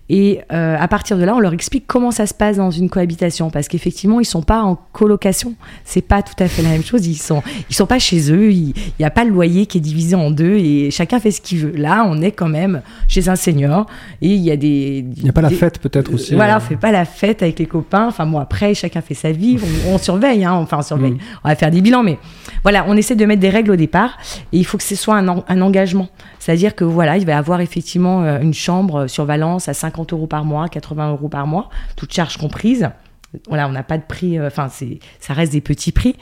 Et euh, à partir de là, on leur explique comment ça se passe dans une cohabitation, parce qu'effectivement, ils sont pas en colocation. C'est pas tout à fait la même chose. Ils sont, ils sont pas chez eux. Il n'y a pas le loyer qui est divisé en deux et chacun fait ce qu'il veut. Là, on est quand même chez un senior et il y a des. Il n'y a pas la fête peut-être aussi Voilà, euh, on fait pas la fête avec les copains. Enfin, bon, après, chacun fait sa vie. On, on surveille, hein. Enfin, on surveille. Mm. On va faire des bilans, mais voilà, on essaie de mettre des règles au départ. Et il faut que ce soit un, en- un engagement. C'est-à-dire que voilà, il va avoir effectivement euh, une chambre sur Valence à 50 euros par mois, 80 euros par mois, toutes charges comprises. On n'a pas de prix, euh, enfin, ça reste des petits prix.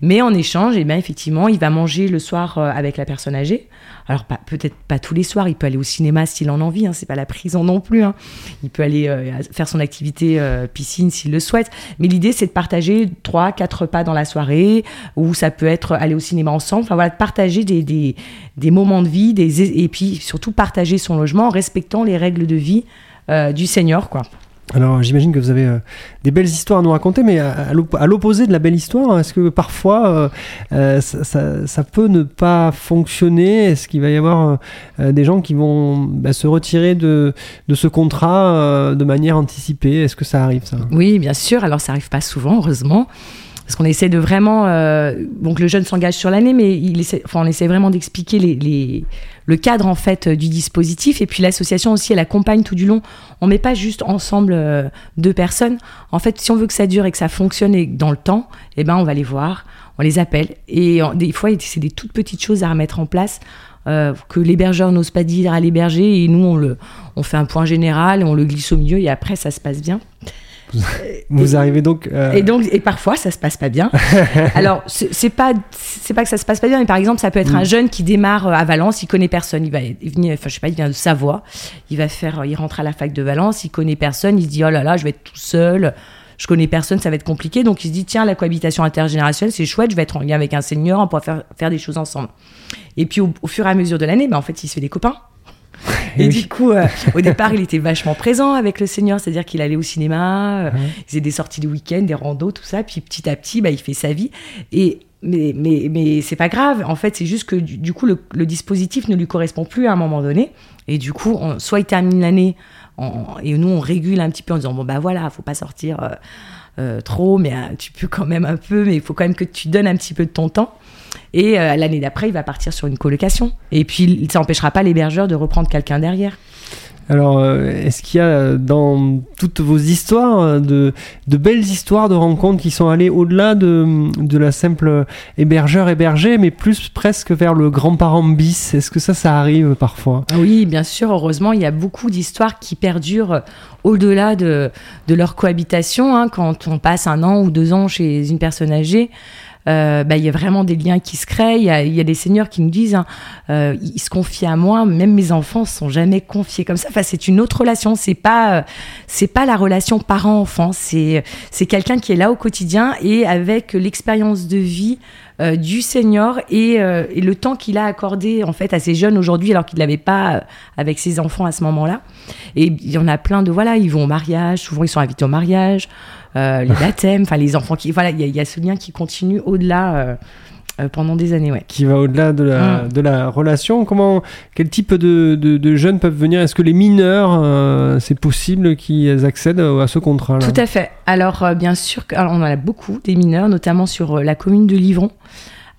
Mais en échange, eh bien, effectivement, il va manger le soir euh, avec la personne âgée. Alors, pas, peut-être pas tous les soirs, il peut aller au cinéma s'il en a envie, hein, c'est pas la prison non plus. hein. Il peut aller euh, faire son activité piscine s'il le souhaite. Mais l'idée, c'est de partager trois, quatre repas dans la soirée, ou ça peut être aller au cinéma ensemble. Enfin voilà, de partager des, des, moments de vie, des, et puis surtout partager son logement en respectant les règles de vie du senior, quoi. Alors j'imagine que vous avez euh, des belles histoires à nous raconter, mais à, à l'op- à l'opposé de la belle histoire, est-ce que parfois euh, euh, ça, peut ne pas fonctionner? Est-ce qu'il va y avoir des gens qui vont bah, se retirer de, ce contrat de manière anticipée? Est-ce que ça arrive Oui, bien sûr. Alors, ça arrive pas souvent, heureusement. Parce qu'on essaie de vraiment. euh, donc, le jeune s'engage sur l'année, mais il essaie, on essaie vraiment d'expliquer le cadre, en fait, euh, du dispositif. Et puis, l'association aussi, elle accompagne tout du long. On met pas juste ensemble euh, deux personnes. En fait, si on veut que ça dure et que ça fonctionne et dans le temps, eh ben, on va les voir, on les appelle. Et des fois, c'est des toutes petites choses à remettre en place. que l'hébergeur n'ose pas dire à l'héberger et nous on le on fait un point général on le glisse au milieu et après ça se passe bien Vous arrivez donc. euh, et donc, et parfois, ça se passe pas bien. Alors, c'est pas, c'est pas que ça se passe pas bien, mais par exemple, ça peut être un jeune qui démarre euh, à Valence, il connaît personne, il va il venir, enfin, je sais pas, il vient de Savoie, il va faire, il rentre à la fac de Valence, il connaît personne, il se dit, oh là là, je vais être tout seul, je connais personne, ça va être compliqué, donc il se dit, tiens, la cohabitation intergénérationnelle, c'est chouette, je vais être en lien avec un senior, on pourra faire, faire des choses ensemble. Et puis, au, au fur et à mesure de l'année, ben, en fait, il se fait des copains. Et Oui. du coup, euh, au départ, il était vachement présent avec le senior, c'est-à-dire qu'il allait au cinéma, euh, Ouais. il faisait des sorties de week-end, des randos, tout ça. Puis petit à petit, bah, il fait sa vie. Et mais mais mais c'est pas grave. En fait, c'est juste que du, du coup, le, le dispositif ne lui correspond plus à un moment donné. Et du coup, on- soit il termine l'année et nous on régule un petit peu en disant bon bah voilà, faut pas sortir euh, trop, mais tu peux quand même un peu, mais il faut quand même que tu donnes un petit peu de ton temps. Et euh, l'année d'après, il va partir sur une colocation. Et puis, ça n'empêchera pas l'hébergeur de reprendre quelqu'un derrière. Alors, euh, est-ce qu'il y a dans toutes vos histoires euh, de, de belles histoires de rencontres qui sont allées au-delà de, de la simple hébergeur-hébergé, mais plus presque vers le grand-parent bis? Est-ce que ça, ça arrive parfois? Oui, bien sûr, heureusement, il y a beaucoup d'histoires qui perdurent au-delà de, de leur cohabitation. hein. Quand on passe un an ou deux ans chez une personne âgée, euh, bah, il y a vraiment des liens qui se créent. Il y a, il y a des seigneurs qui nous disent, hein, euh, ils se confient à moi, même mes enfants sont jamais confiés comme ça. Enfin, c'est une autre relation. C'est pas, euh, c'est pas la relation parent-enfant. C'est, c'est quelqu'un qui est là au quotidien et avec l'expérience de vie euh, du senior et, euh, et le temps qu'il a accordé en fait à ces jeunes aujourd'hui alors qu'il l'avait pas euh, avec ses enfants à ce moment-là. Et il y en a plein de voilà, ils vont au mariage, souvent ils sont invités au mariage, les baptêmes, enfin les enfants qui voilà, il y, a- il y a ce lien qui continue au-delà euh, euh, pendant des années, ouais. qui va au-delà de la, Mm. de la relation Comment, Quel type de, de, de jeunes peuvent venir? Est-ce que les mineurs, euh, c'est possible qu'ils accèdent à ce contrat-là? Tout à fait. Alors, euh, bien sûr, alors, on en a beaucoup, des mineurs, notamment sur euh, la commune de Livron,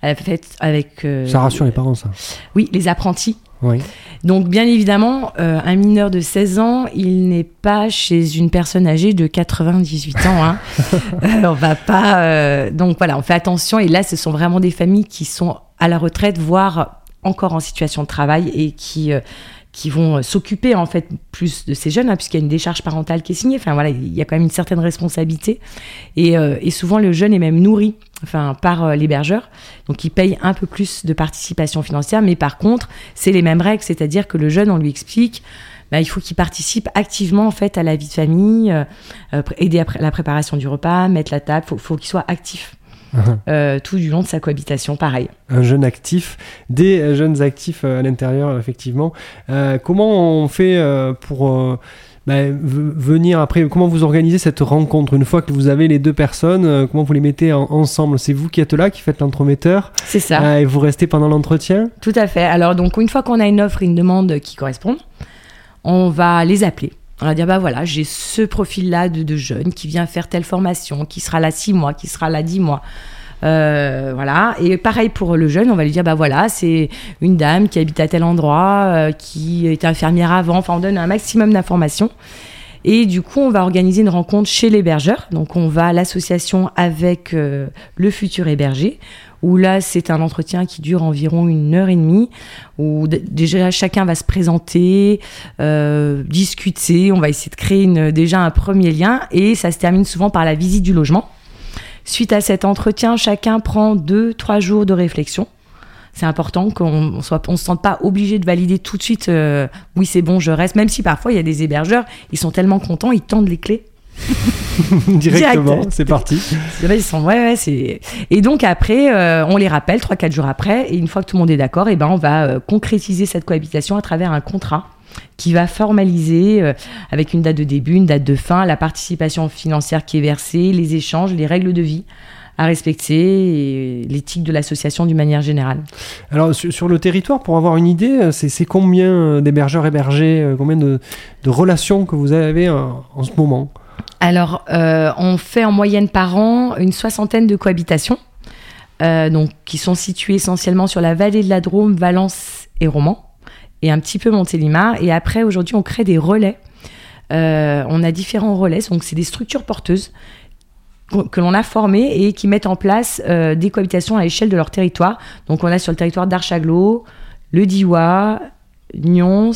avec, avec euh, Ça rassure les parents, ça. Oui, les apprentis. Oui. Donc, bien évidemment, euh, un mineur de 16 ans, il n'est pas chez une personne âgée de 98 ans. Hein. Euh, on va pas. euh, donc voilà, on fait attention. Et là, ce sont vraiment des familles qui sont à la retraite, voire encore en situation de travail et qui. Qui vont euh, s'occuper en fait plus de ces jeunes, hein, puisqu'il y a une décharge parentale qui est signée. Enfin voilà, il y a quand même une certaine responsabilité. Et, euh, et souvent le jeune est même nourri, enfin par euh, l'hébergeur, donc il paye un peu plus de participation financière. Mais par contre, c'est les mêmes règles, c'est-à-dire que le jeune, on lui explique. bah, il faut qu'il participe activement en fait à la vie de famille, euh, euh, aider à la préparation du repas, mettre la table. Faut, faut qu'il soit actif euh, tout du long de sa cohabitation, pareil. un jeune actif, des euh, jeunes actifs euh, à l'intérieur, effectivement. Euh, comment on fait pour v- venir après Comment vous organisez cette rencontre? Une fois que vous avez les deux personnes, euh, comment vous les mettez en- ensemble? C'est vous qui êtes là, qui faites l'entremetteur, C'est ça. euh, et vous restez pendant l'entretien? Tout à fait. Alors, donc, une fois qu'on a une offre et une demande qui correspondent, on va les appeler. On va dire, bah voilà, j'ai ce profil-là de, de jeune qui vient faire telle formation, qui sera là six mois, qui sera là dix mois. Euh, voilà. Et pareil pour le jeune, on va lui dire, bah voilà, c'est une dame qui habite à tel endroit, euh, qui était infirmière avant. Enfin, on donne un maximum d'informations. Et du coup, on va organiser une rencontre chez l'hébergeur. Donc, on va à l'association avec euh, le futur hébergé, où là, c'est un entretien qui dure environ une heure et demie, où déjà chacun va se présenter, euh, discuter. On va essayer de créer déjà un premier lien, et ça se termine souvent par la visite du logement. Suite à cet entretien, chacun prend deux, trois jours de réflexion. C'est important qu'on on se sente pas obligé de valider tout de suite. euh, oui, c'est bon, je reste. Même si parfois il y a des hébergeurs, ils sont tellement contents, ils tendent les clés. Directement, Direct. c'est parti. Vrai, ils sont ouais, ouais, c'est. Et donc après, euh, on les rappelle trois, quatre jours après, et une fois que tout le monde est d'accord, et ben on va euh, concrétiser cette cohabitation à travers un contrat qui va formaliser euh, avec une date de début, une date de fin, la participation financière qui est versée, les échanges, les règles de vie à respecter et l'éthique de l'association d'une manière générale. Alors, sur, sur le territoire, pour avoir une idée, c'est c'est combien d'hébergeurs hébergés, combien de, de relations que vous avez en ce moment? Alors, euh, on fait en moyenne par an une soixantaine de cohabitations, euh, qui sont situées essentiellement sur la vallée de la Drôme, Valence et Romans, et un petit peu Montélimar. Et après, aujourd'hui, on crée des relais. Euh, on a différents relais, donc c'est des structures porteuses que l'on a formées et qui mettent en place des cohabitations à l'échelle de leur territoire. Donc, on a sur le territoire d'Archaglo, le Diois, Nyons,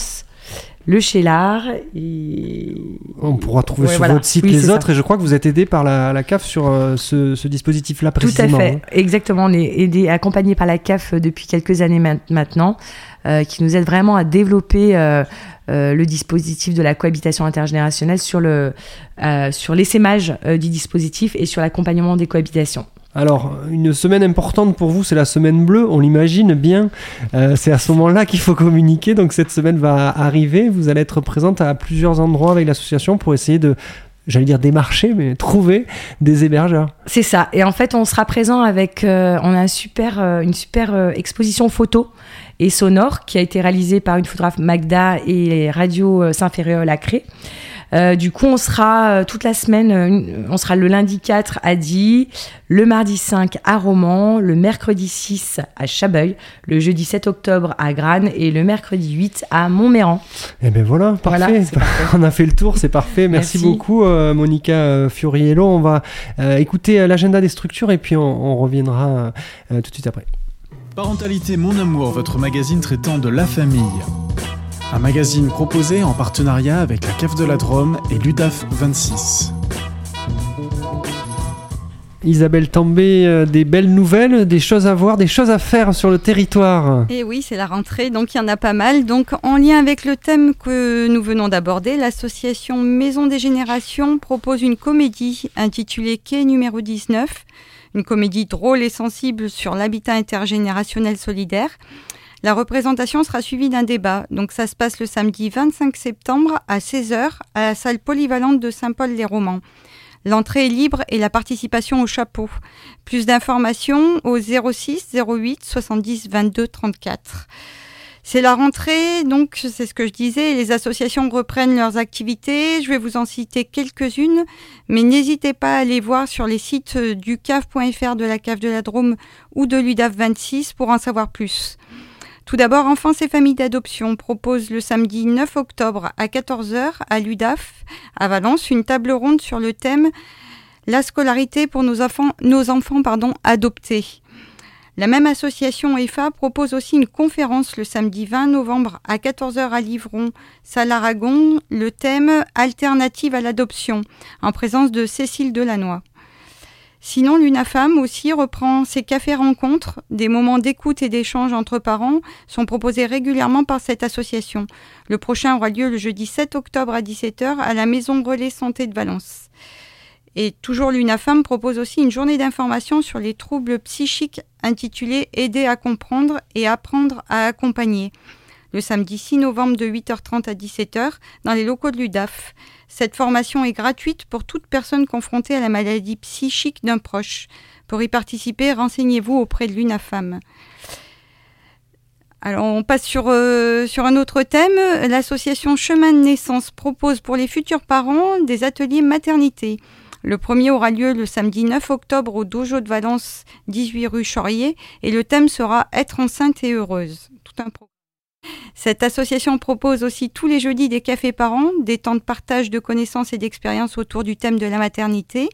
le Chélard et On pourra trouver Ouais, sur voilà. votre site Oui, les autres, et je crois que vous êtes aidé par la, la CAF sur euh, ce, ce dispositif-là Tout à précisément. fait, hein. exactement. On est aidé, accompagné par la CAF depuis quelques années ma- maintenant, euh, qui nous aide vraiment à développer euh, euh, le dispositif de la cohabitation intergénérationnelle sur le euh, sur l'essaimage euh, du dispositif et sur l'accompagnement des cohabitations. Alors, une semaine importante pour vous, c'est la semaine bleue, on l'imagine bien. Euh, c'est à ce moment-là qu'il faut communiquer. Donc, cette semaine va arriver. Vous allez être présente à plusieurs endroits avec l'association pour essayer de, j'allais dire démarcher, mais trouver des hébergeurs. C'est ça. Et en fait, on sera présent avec. euh, on a euh, une super exposition photo et sonore qui a été réalisée par une photographe Magda et Radio Saint-Ferréol à. Euh, du coup, on sera euh, toute la semaine, euh, on sera le lundi 4 à Die, le mardi 5 à Romans, le mercredi 6 à Chabeuil, le jeudi 7 octobre à Grane et le mercredi 8 à Montméran. Et ben voilà, parfait. Voilà, on a fait le tour, c'est parfait. Merci, Merci. beaucoup, euh, Monica Fioriello. On va euh, écouter l'agenda des structures et puis on, on reviendra euh, tout de suite après. Parentalité Mon Amour, votre magazine traitant de la famille. Un magazine proposé en partenariat avec la CAF de la Drôme et l'UDAF 26. Isabelle Tambay, euh, des belles nouvelles, des choses à voir, des choses à faire sur le territoire. Et oui, c'est la rentrée, donc il y en a pas mal. Donc en lien avec le thème que nous venons d'aborder, l'association Maison des Générations propose une comédie intitulée Quai numéro 19, une comédie drôle et sensible sur l'habitat intergénérationnel solidaire. La représentation sera suivie d'un débat. Donc ça se passe le samedi 25 septembre à 16h à la salle polyvalente de Saint-Paul-les-Romans. L'entrée est libre et la participation au chapeau. Plus d'informations au 06 08 70 22 34. C'est la rentrée, donc c'est ce que je disais, les associations reprennent leurs activités. Je vais vous en citer quelques-unes, mais n'hésitez pas à aller voir sur les sites du cave.fr de la cave de la Drôme ou de l'UDAF 26 pour en savoir plus. Tout d'abord, Enfance et familles d'adoption propose le samedi 9 octobre à 14h à l'UDAF à Valence une table ronde sur le thème La scolarité pour nos enfants, adoptés. La même association EFA propose aussi une conférence le samedi 20 novembre à 14h à Livron, salle Aragon, le thème Alternative à l'adoption, en présence de Cécile Delannoy. Sinon, l'UNAFAM aussi reprend ses cafés rencontres. Des moments d'écoute et d'échange entre parents sont proposés régulièrement par cette association. Le prochain aura lieu le jeudi 7 octobre à 17h à la Maison Relais Santé de Valence. Et toujours l'UNAFAM propose aussi une journée d'information sur les troubles psychiques intitulée Aider à comprendre et apprendre à accompagner. Le samedi 6 novembre de 8h30 à 17h dans les locaux de l'UDAF. Cette formation est gratuite pour toute personne confrontée à la maladie psychique d'un proche. Pour y participer, renseignez-vous auprès de l'UNAFAM. Alors on passe sur, euh, sur un autre thème. L'association Chemin de naissance propose pour les futurs parents des ateliers maternité. Le premier aura lieu le samedi 9 octobre au Dojo de Valence, 18 rue Chaurier, et le thème sera Être enceinte et heureuse. Tout un Cette association propose aussi tous les jeudis des cafés par an, des temps de partage de connaissances et d'expériences autour du thème de la maternité.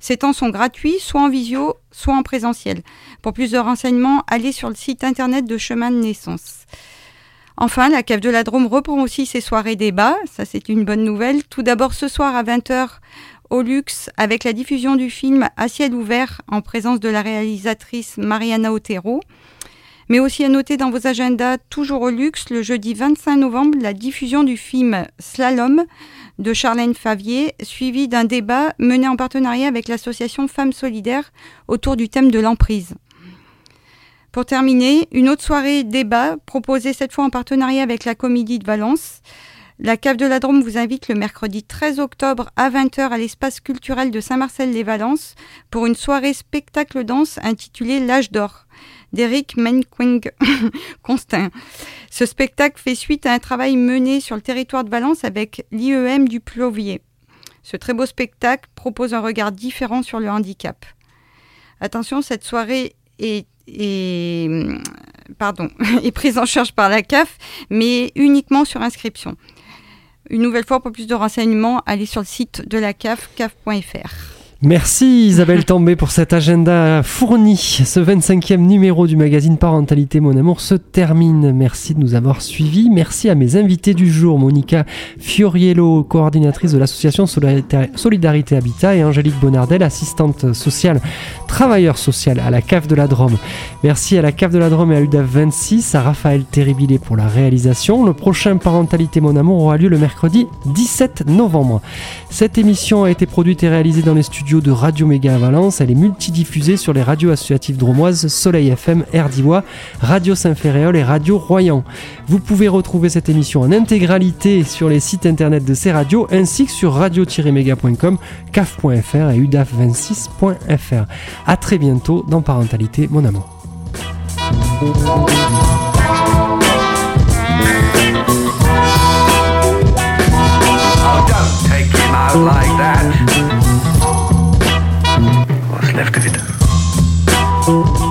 Ces temps sont gratuits, soit en visio, soit en présentiel. Pour plus de renseignements, allez sur le site internet de Chemin de Naissance. Enfin, la cave de la Drôme reprend aussi ses soirées débats. Ça, c'est une bonne nouvelle. Tout d'abord, ce soir à 20h, au luxe avec la diffusion du film À ciel ouvert en présence de la réalisatrice Mariana Otero. Mais aussi à noter dans vos agendas, toujours au luxe, le jeudi 25 novembre, la diffusion du film Slalom de Charlène Favier, suivi d'un débat mené en partenariat avec l'association Femmes Solidaires autour du thème de l'emprise. Pour terminer, une autre soirée débat proposée cette fois en partenariat avec la Comédie de Valence. La Cave de la Drôme vous invite le mercredi 13 octobre à 20h à l'espace culturel de Saint-Marcel-les-Valences pour une soirée spectacle danse intitulée L'âge d'or d'Eric Menkwing Constant. Ce spectacle fait suite à un travail mené sur le territoire de Valence avec l'IEM du Plovier. Ce très beau spectacle propose un regard différent sur le handicap. Attention, cette soirée est prise en charge par la CAF, mais uniquement sur inscription. Une nouvelle fois, pour plus de renseignements, allez sur le site de la CAF, caf.fr. Merci Isabelle També pour cet agenda fourni. Ce 25e numéro du magazine Parentalité Mon Amour se termine. Merci de nous avoir suivis. Merci à mes invités du jour, Monica Fioriello, coordinatrice de l'association Solidarité Habitat et Angélique Bonardel, assistante sociale, travailleur social à la CAF de la Drôme. Merci à la CAF de la Drôme et à l'UDAF 26, à Raphaël Terribilé pour la réalisation. Le prochain Parentalité Mon Amour aura lieu le mercredi 17 novembre. Cette émission a été produite et réalisée dans les studios de Radio Méga à Valence. Elle est multidiffusée sur les radios associatives dromoises Soleil FM, Erdivois, Radio Saint-Ferréol et Radio Royan. Vous pouvez retrouver cette émission en intégralité sur les sites internet de ces radios ainsi que sur radio-méga.com, caf.fr et udaf26.fr. A très bientôt dans Parentalité, mon amour. che non ti